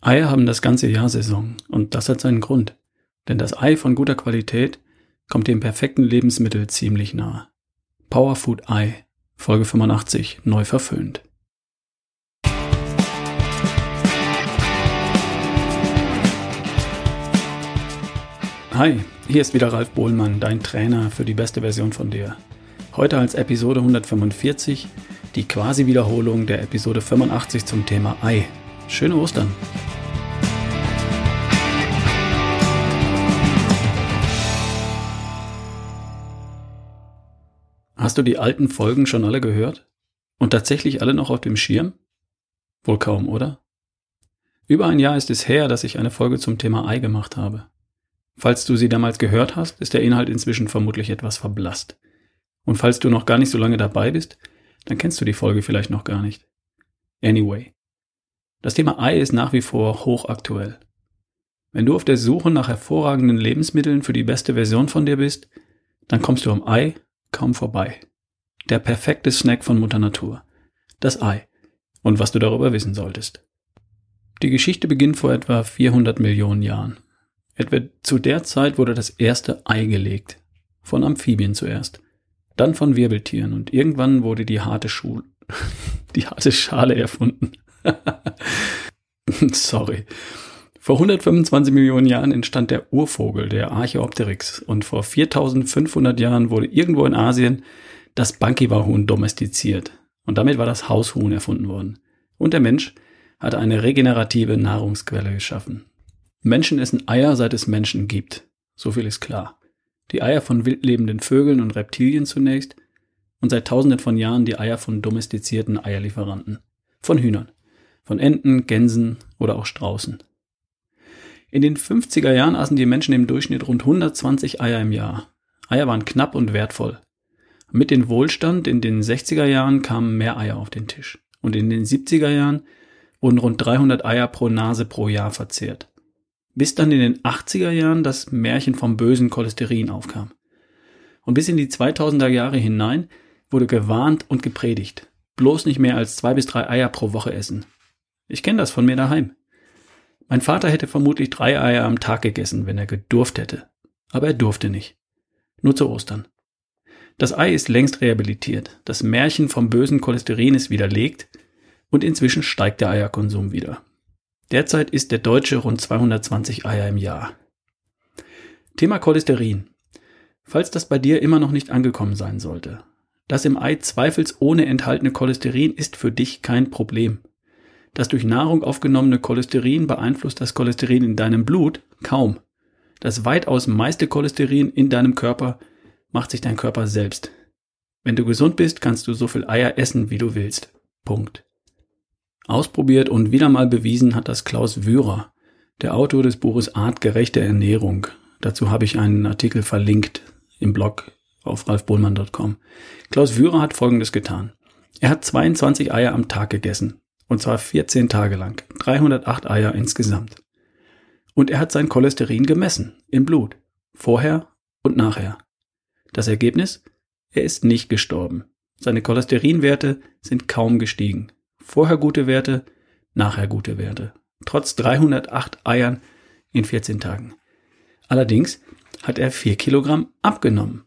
Eier haben das ganze Jahr Saison und das hat seinen Grund. Denn das Ei von guter Qualität kommt dem perfekten Lebensmittel ziemlich nahe. Powerfood Ei, Folge 85, neu verföhnt. Hi, hier ist wieder Ralf Bohlmann, dein Trainer für die beste Version von dir. Heute als Episode 145 die quasi Wiederholung der Episode 85 zum Thema Ei. Schöne Ostern! Hast du die alten Folgen schon alle gehört? Und tatsächlich alle noch auf dem Schirm? Wohl kaum, oder? Über ein Jahr ist es her, dass ich eine Folge zum Thema Ei gemacht habe. Falls du sie damals gehört hast, ist der Inhalt inzwischen vermutlich etwas verblasst. Und falls du noch gar nicht so lange dabei bist, dann kennst du die Folge vielleicht noch gar nicht. Anyway. Das Thema Ei ist nach wie vor hochaktuell. Wenn du auf der Suche nach hervorragenden Lebensmitteln für die beste Version von dir bist, dann kommst du am Ei kaum vorbei. Der perfekte Snack von Mutter Natur. Das Ei. Und was du darüber wissen solltest. Die Geschichte beginnt vor etwa 400 Millionen Jahren. Etwa zu der Zeit wurde das erste Ei gelegt. Von Amphibien zuerst. Dann von Wirbeltieren und irgendwann wurde die harte Schule, die harte Schale erfunden. Sorry. Vor 125 Millionen Jahren entstand der Urvogel, der Archaeopteryx, und vor 4500 Jahren wurde irgendwo in Asien das Bankiwa-Huhn domestiziert. Und damit war das Haushuhn erfunden worden. Und der Mensch hatte eine regenerative Nahrungsquelle geschaffen. Menschen essen Eier, seit es Menschen gibt. So viel ist klar. Die Eier von wildlebenden Vögeln und Reptilien zunächst und seit tausenden von Jahren die Eier von domestizierten Eierlieferanten. Von Hühnern, von Enten, Gänsen oder auch Straußen. In den 50er Jahren aßen die Menschen im Durchschnitt rund 120 Eier im Jahr. Eier waren knapp und wertvoll. Mit dem Wohlstand in den 60er Jahren kamen mehr Eier auf den Tisch. Und in den 70er Jahren wurden rund 300 Eier pro Nase pro Jahr verzehrt. Bis dann in den 80er Jahren das Märchen vom bösen Cholesterin aufkam. Und bis in die 2000er Jahre hinein wurde gewarnt und gepredigt. Bloß nicht mehr als zwei bis drei Eier pro Woche essen. Ich kenne das von mir daheim. Mein Vater hätte vermutlich drei Eier am Tag gegessen, wenn er gedurft hätte. Aber er durfte nicht. Nur zu Ostern. Das Ei ist längst rehabilitiert. Das Märchen vom bösen Cholesterin ist widerlegt und inzwischen steigt der Eierkonsum wieder. Derzeit isst der Deutsche rund 220 Eier im Jahr. Thema Cholesterin. Falls das bei dir immer noch nicht angekommen sein sollte. Das im Ei zweifelsohne enthaltene Cholesterin ist für dich kein Problem. Das durch Nahrung aufgenommene Cholesterin beeinflusst das Cholesterin in deinem Blut kaum. Das weitaus meiste Cholesterin in deinem Körper macht sich dein Körper selbst. Wenn du gesund bist, kannst du so viel Eier essen, wie du willst. Punkt. Ausprobiert und wieder mal bewiesen hat das Klaus Wührer, der Autor des Buches Artgerechte Ernährung. Dazu habe ich einen Artikel verlinkt im Blog auf ralfbohlmann.com. Klaus Wührer hat Folgendes getan. Er hat 22 Eier am Tag gegessen. Und zwar 14 Tage lang. 308 Eier insgesamt. Und er hat sein Cholesterin gemessen. Im Blut. Vorher und nachher. Das Ergebnis? Er ist nicht gestorben. Seine Cholesterinwerte sind kaum gestiegen. Vorher gute Werte, nachher gute Werte. Trotz 308 Eiern in 14 Tagen. Allerdings hat er 4 Kilogramm abgenommen.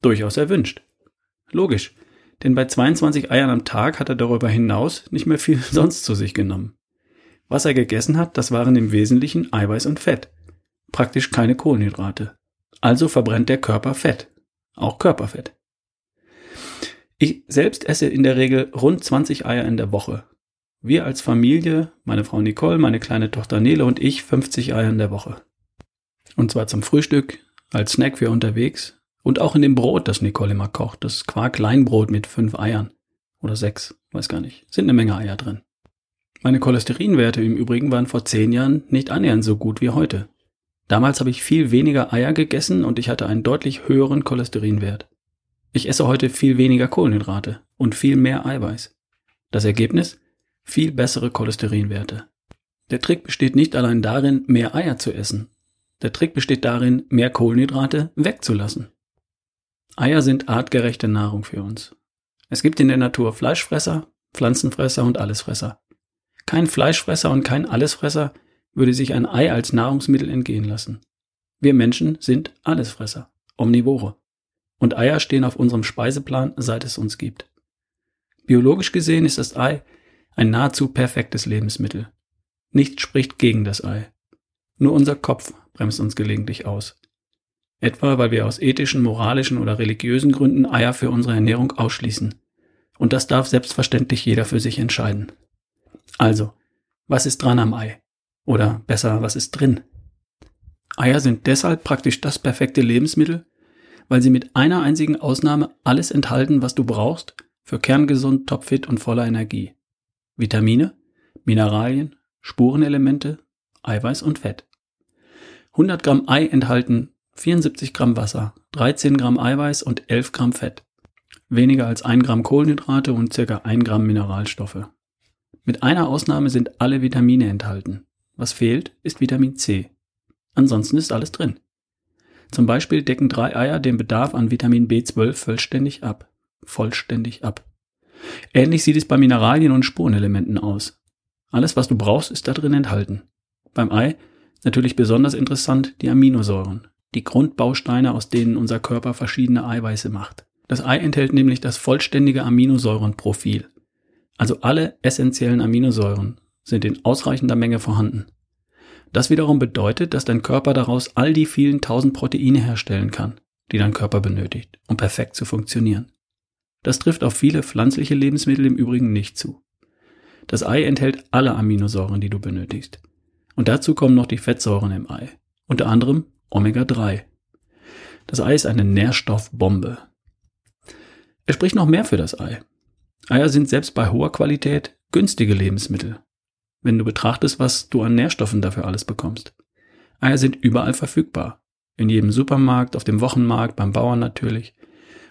Durchaus erwünscht. Logisch denn bei 22 Eiern am Tag hat er darüber hinaus nicht mehr viel sonst zu sich genommen. Was er gegessen hat, das waren im Wesentlichen Eiweiß und Fett. Praktisch keine Kohlenhydrate. Also verbrennt der Körper Fett. Auch Körperfett. Ich selbst esse in der Regel rund 20 Eier in der Woche. Wir als Familie, meine Frau Nicole, meine kleine Tochter Nele und ich 50 Eier in der Woche. Und zwar zum Frühstück, als Snack für unterwegs und auch in dem Brot, das Nicole immer kocht. Das Quark-Kleinbrot mit fünf Eiern. Oder sechs, weiß gar nicht. Sind eine Menge Eier drin. Meine Cholesterinwerte im Übrigen waren vor zehn Jahren nicht annähernd so gut wie heute. Damals habe ich viel weniger Eier gegessen und ich hatte einen deutlich höheren Cholesterinwert. Ich esse heute viel weniger Kohlenhydrate und viel mehr Eiweiß. Das Ergebnis? Viel bessere Cholesterinwerte. Der Trick besteht nicht allein darin, mehr Eier zu essen. Der Trick besteht darin, mehr Kohlenhydrate wegzulassen. Eier sind artgerechte Nahrung für uns. Es gibt in der Natur Fleischfresser, Pflanzenfresser und Allesfresser. Kein Fleischfresser und kein Allesfresser würde sich ein Ei als Nahrungsmittel entgehen lassen. Wir Menschen sind Allesfresser, Omnivore. Und Eier stehen auf unserem Speiseplan, seit es uns gibt. Biologisch gesehen ist das Ei ein nahezu perfektes Lebensmittel. Nichts spricht gegen das Ei. Nur unser Kopf bremst uns gelegentlich aus. Etwa weil wir aus ethischen, moralischen oder religiösen Gründen Eier für unsere Ernährung ausschließen. Und das darf selbstverständlich jeder für sich entscheiden. Also, was ist dran am Ei? Oder besser, was ist drin? Eier sind deshalb praktisch das perfekte Lebensmittel, weil sie mit einer einzigen Ausnahme alles enthalten, was du brauchst für kerngesund, topfit und voller Energie. Vitamine, Mineralien, Spurenelemente, Eiweiß und Fett. 100 Gramm Ei enthalten 74 Gramm Wasser, 13 Gramm Eiweiß und 11 Gramm Fett. Weniger als 1 Gramm Kohlenhydrate und circa 1 Gramm Mineralstoffe. Mit einer Ausnahme sind alle Vitamine enthalten. Was fehlt, ist Vitamin C. Ansonsten ist alles drin. Zum Beispiel decken drei Eier den Bedarf an Vitamin B12 vollständig ab. Vollständig ab. Ähnlich sieht es bei Mineralien und Spurenelementen aus. Alles, was du brauchst, ist da drin enthalten. Beim Ei natürlich besonders interessant die Aminosäuren, die Grundbausteine, aus denen unser Körper verschiedene Eiweiße macht. Das Ei enthält nämlich das vollständige Aminosäurenprofil. Also alle essentiellen Aminosäuren sind in ausreichender Menge vorhanden. Das wiederum bedeutet, dass dein Körper daraus all die vielen tausend Proteine herstellen kann, die dein Körper benötigt, um perfekt zu funktionieren. Das trifft auf viele pflanzliche Lebensmittel im Übrigen nicht zu. Das Ei enthält alle Aminosäuren, die du benötigst. Und dazu kommen noch die Fettsäuren im Ei, unter anderem Omega-3. Das Ei ist eine Nährstoffbombe. Es spricht noch mehr für das Ei. Eier sind selbst bei hoher Qualität günstige Lebensmittel, wenn du betrachtest, was du an Nährstoffen dafür alles bekommst. Eier sind überall verfügbar. In jedem Supermarkt, auf dem Wochenmarkt, beim Bauern natürlich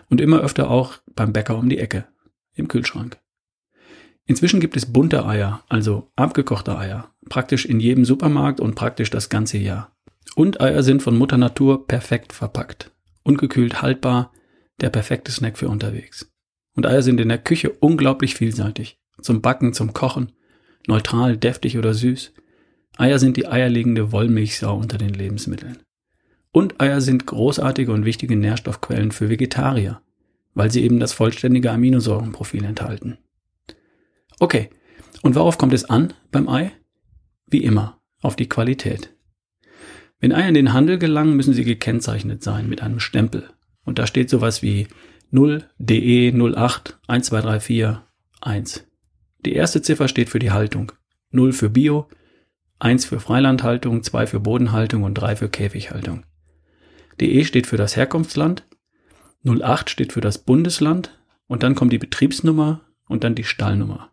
und immer öfter auch beim Bäcker um die Ecke, im Kühlschrank. Inzwischen gibt es bunte Eier, also abgekochte Eier, praktisch in jedem Supermarkt und praktisch das ganze Jahr. Und Eier sind von Mutter Natur perfekt verpackt, ungekühlt haltbar, der perfekte Snack für unterwegs. Und Eier sind in der Küche unglaublich vielseitig, zum Backen, zum Kochen, neutral, deftig oder süß. Eier sind die eierlegende Wollmilchsau unter den Lebensmitteln. Und Eier sind großartige und wichtige Nährstoffquellen für Vegetarier, weil sie eben das vollständige Aminosäurenprofil enthalten. Okay, und worauf kommt es an beim Ei? Wie immer, auf die Qualität. Wenn Eier in den Handel gelangen, müssen sie gekennzeichnet sein mit einem Stempel. Und da steht sowas wie 0 DE 08 1234 1. Die erste Ziffer steht für die Haltung. 0 für Bio, 1 für Freilandhaltung, 2 für Bodenhaltung und 3 für Käfighaltung. DE steht für das Herkunftsland, 08 steht für das Bundesland und dann kommt die Betriebsnummer und dann die Stallnummer.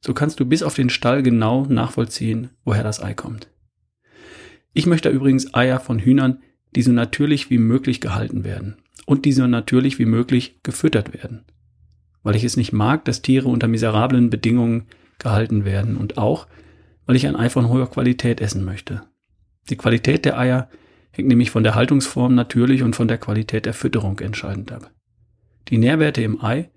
So kannst du bis auf den Stall genau nachvollziehen, woher das Ei kommt. Ich möchte übrigens Eier von Hühnern, die so natürlich wie möglich gehalten werden und die so natürlich wie möglich gefüttert werden. Weil ich es nicht mag, dass Tiere unter miserablen Bedingungen gehalten werden und auch, weil ich ein Ei von hoher Qualität essen möchte. Die Qualität der Eier hängt nämlich von der Haltungsform natürlich und von der Qualität der Fütterung entscheidend ab. Die Nährwerte im Ei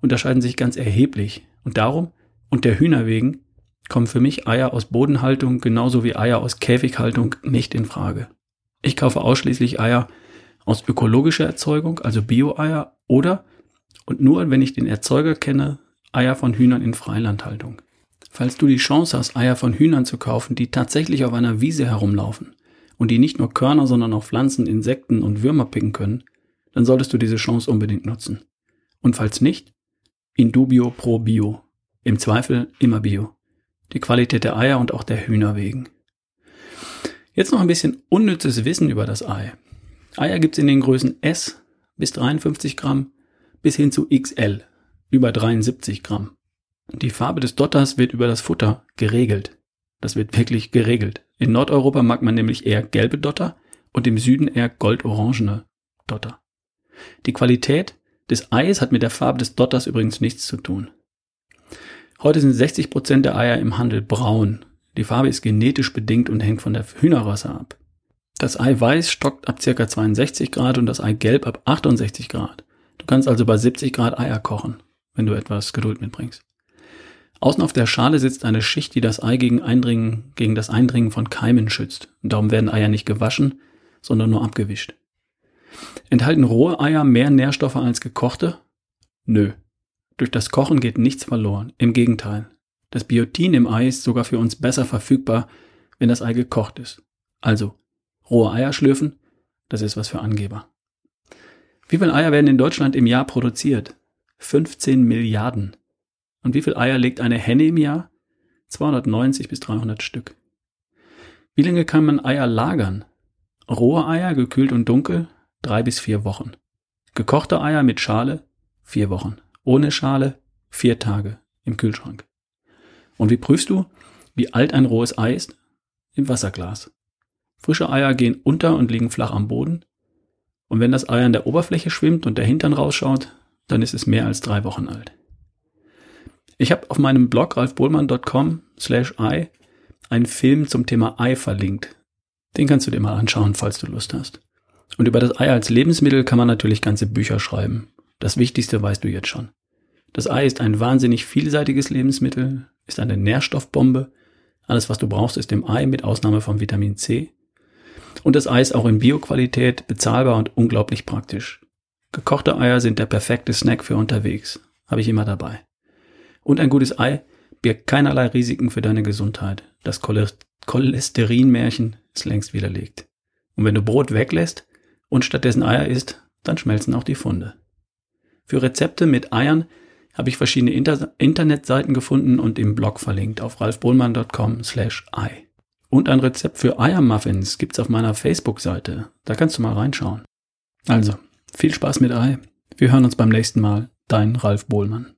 unterscheiden sich ganz erheblich und darum und der Hühner wegen kommen für mich Eier aus Bodenhaltung genauso wie Eier aus Käfighaltung nicht in Frage. Ich kaufe ausschließlich Eier aus ökologischer Erzeugung, also Bio-Eier oder und nur wenn ich den Erzeuger kenne, Eier von Hühnern in Freilandhaltung. Falls du die Chance hast, Eier von Hühnern zu kaufen, die tatsächlich auf einer Wiese herumlaufen, und die nicht nur Körner, sondern auch Pflanzen, Insekten und Würmer picken können, dann solltest du diese Chance unbedingt nutzen. Und falls nicht, in dubio pro bio. Im Zweifel immer bio. Die Qualität der Eier und auch der Hühner wegen. Jetzt noch ein bisschen unnützes Wissen über das Ei. Eier gibt's in den Größen S bis 53 Gramm bis hin zu XL über 73 Gramm. Die Farbe des Dotters wird über das Futter geregelt. Das wird wirklich geregelt. In Nordeuropa mag man nämlich eher gelbe Dotter und im Süden eher goldorangene Dotter. Die Qualität des Eis hat mit der Farbe des Dotters übrigens nichts zu tun. Heute sind 60 Prozent der Eier im Handel braun. Die Farbe ist genetisch bedingt und hängt von der Hühnerrasse ab. Das Ei weiß stockt ab ca. 62 Grad und das Ei gelb ab 68 Grad. Du kannst also bei 70 Grad Eier kochen, wenn du etwas Geduld mitbringst. Außen auf der Schale sitzt eine Schicht, die das Ei gegen, Eindringen, gegen das Eindringen von Keimen schützt. Und darum werden Eier nicht gewaschen, sondern nur abgewischt. Enthalten rohe Eier mehr Nährstoffe als gekochte? Nö. Durch das Kochen geht nichts verloren. Im Gegenteil. Das Biotin im Ei ist sogar für uns besser verfügbar, wenn das Ei gekocht ist. Also, rohe Eier schlürfen, das ist was für Angeber. Wie viele Eier werden in Deutschland im Jahr produziert? 15 Milliarden. Und wie viele Eier legt eine Henne im Jahr? 290 bis 300 Stück. Wie lange kann man Eier lagern? Rohe Eier, gekühlt und dunkel, drei bis vier Wochen. Gekochte Eier mit Schale, vier Wochen. Ohne Schale, vier Tage im Kühlschrank. Und wie prüfst du, wie alt ein rohes Ei ist? Im Wasserglas. Frische Eier gehen unter und liegen flach am Boden. Und wenn das Ei an der Oberfläche schwimmt und der Hintern rausschaut, dann ist es mehr als drei Wochen alt. Ich habe auf meinem Blog ralfbohlmann.com slash i einen Film zum Thema Ei verlinkt. Den kannst du dir mal anschauen, falls du Lust hast. Und über das Ei als Lebensmittel kann man natürlich ganze Bücher schreiben. Das Wichtigste weißt du jetzt schon. Das Ei ist ein wahnsinnig vielseitiges Lebensmittel, ist eine Nährstoffbombe. Alles, was du brauchst, ist im Ei, mit Ausnahme von Vitamin C. Und das Ei ist auch in Bioqualität, bezahlbar und unglaublich praktisch. Gekochte Eier sind der perfekte Snack für unterwegs. Habe ich immer dabei. Und ein gutes Ei birgt keinerlei Risiken für deine Gesundheit. Das Cholesterinmärchen ist längst widerlegt. Und wenn du Brot weglässt und stattdessen Eier isst, dann schmelzen auch die Funde. Für Rezepte mit Eiern habe ich verschiedene Inter Internetseiten gefunden und im Blog verlinkt auf ralfbohlmann.com slash ei. Und ein Rezept für Eiermuffins gibt's auf meiner Facebook-Seite. Da kannst du mal reinschauen. Also, viel Spaß mit Ei. Wir hören uns beim nächsten Mal. Dein Ralf Bohlmann.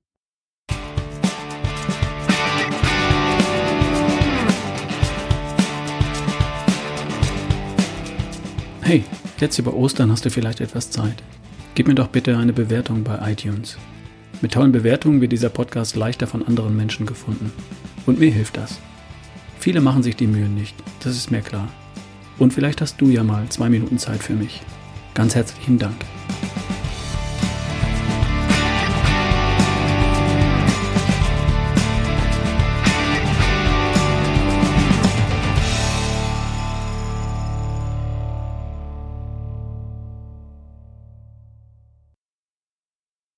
Hey, jetzt über Ostern hast du vielleicht etwas Zeit. Gib mir doch bitte eine Bewertung bei iTunes. Mit tollen Bewertungen wird dieser Podcast leichter von anderen Menschen gefunden. Und mir hilft das. Viele machen sich die Mühen nicht, das ist mir klar. Und vielleicht hast du ja mal zwei Minuten Zeit für mich. Ganz herzlichen Dank.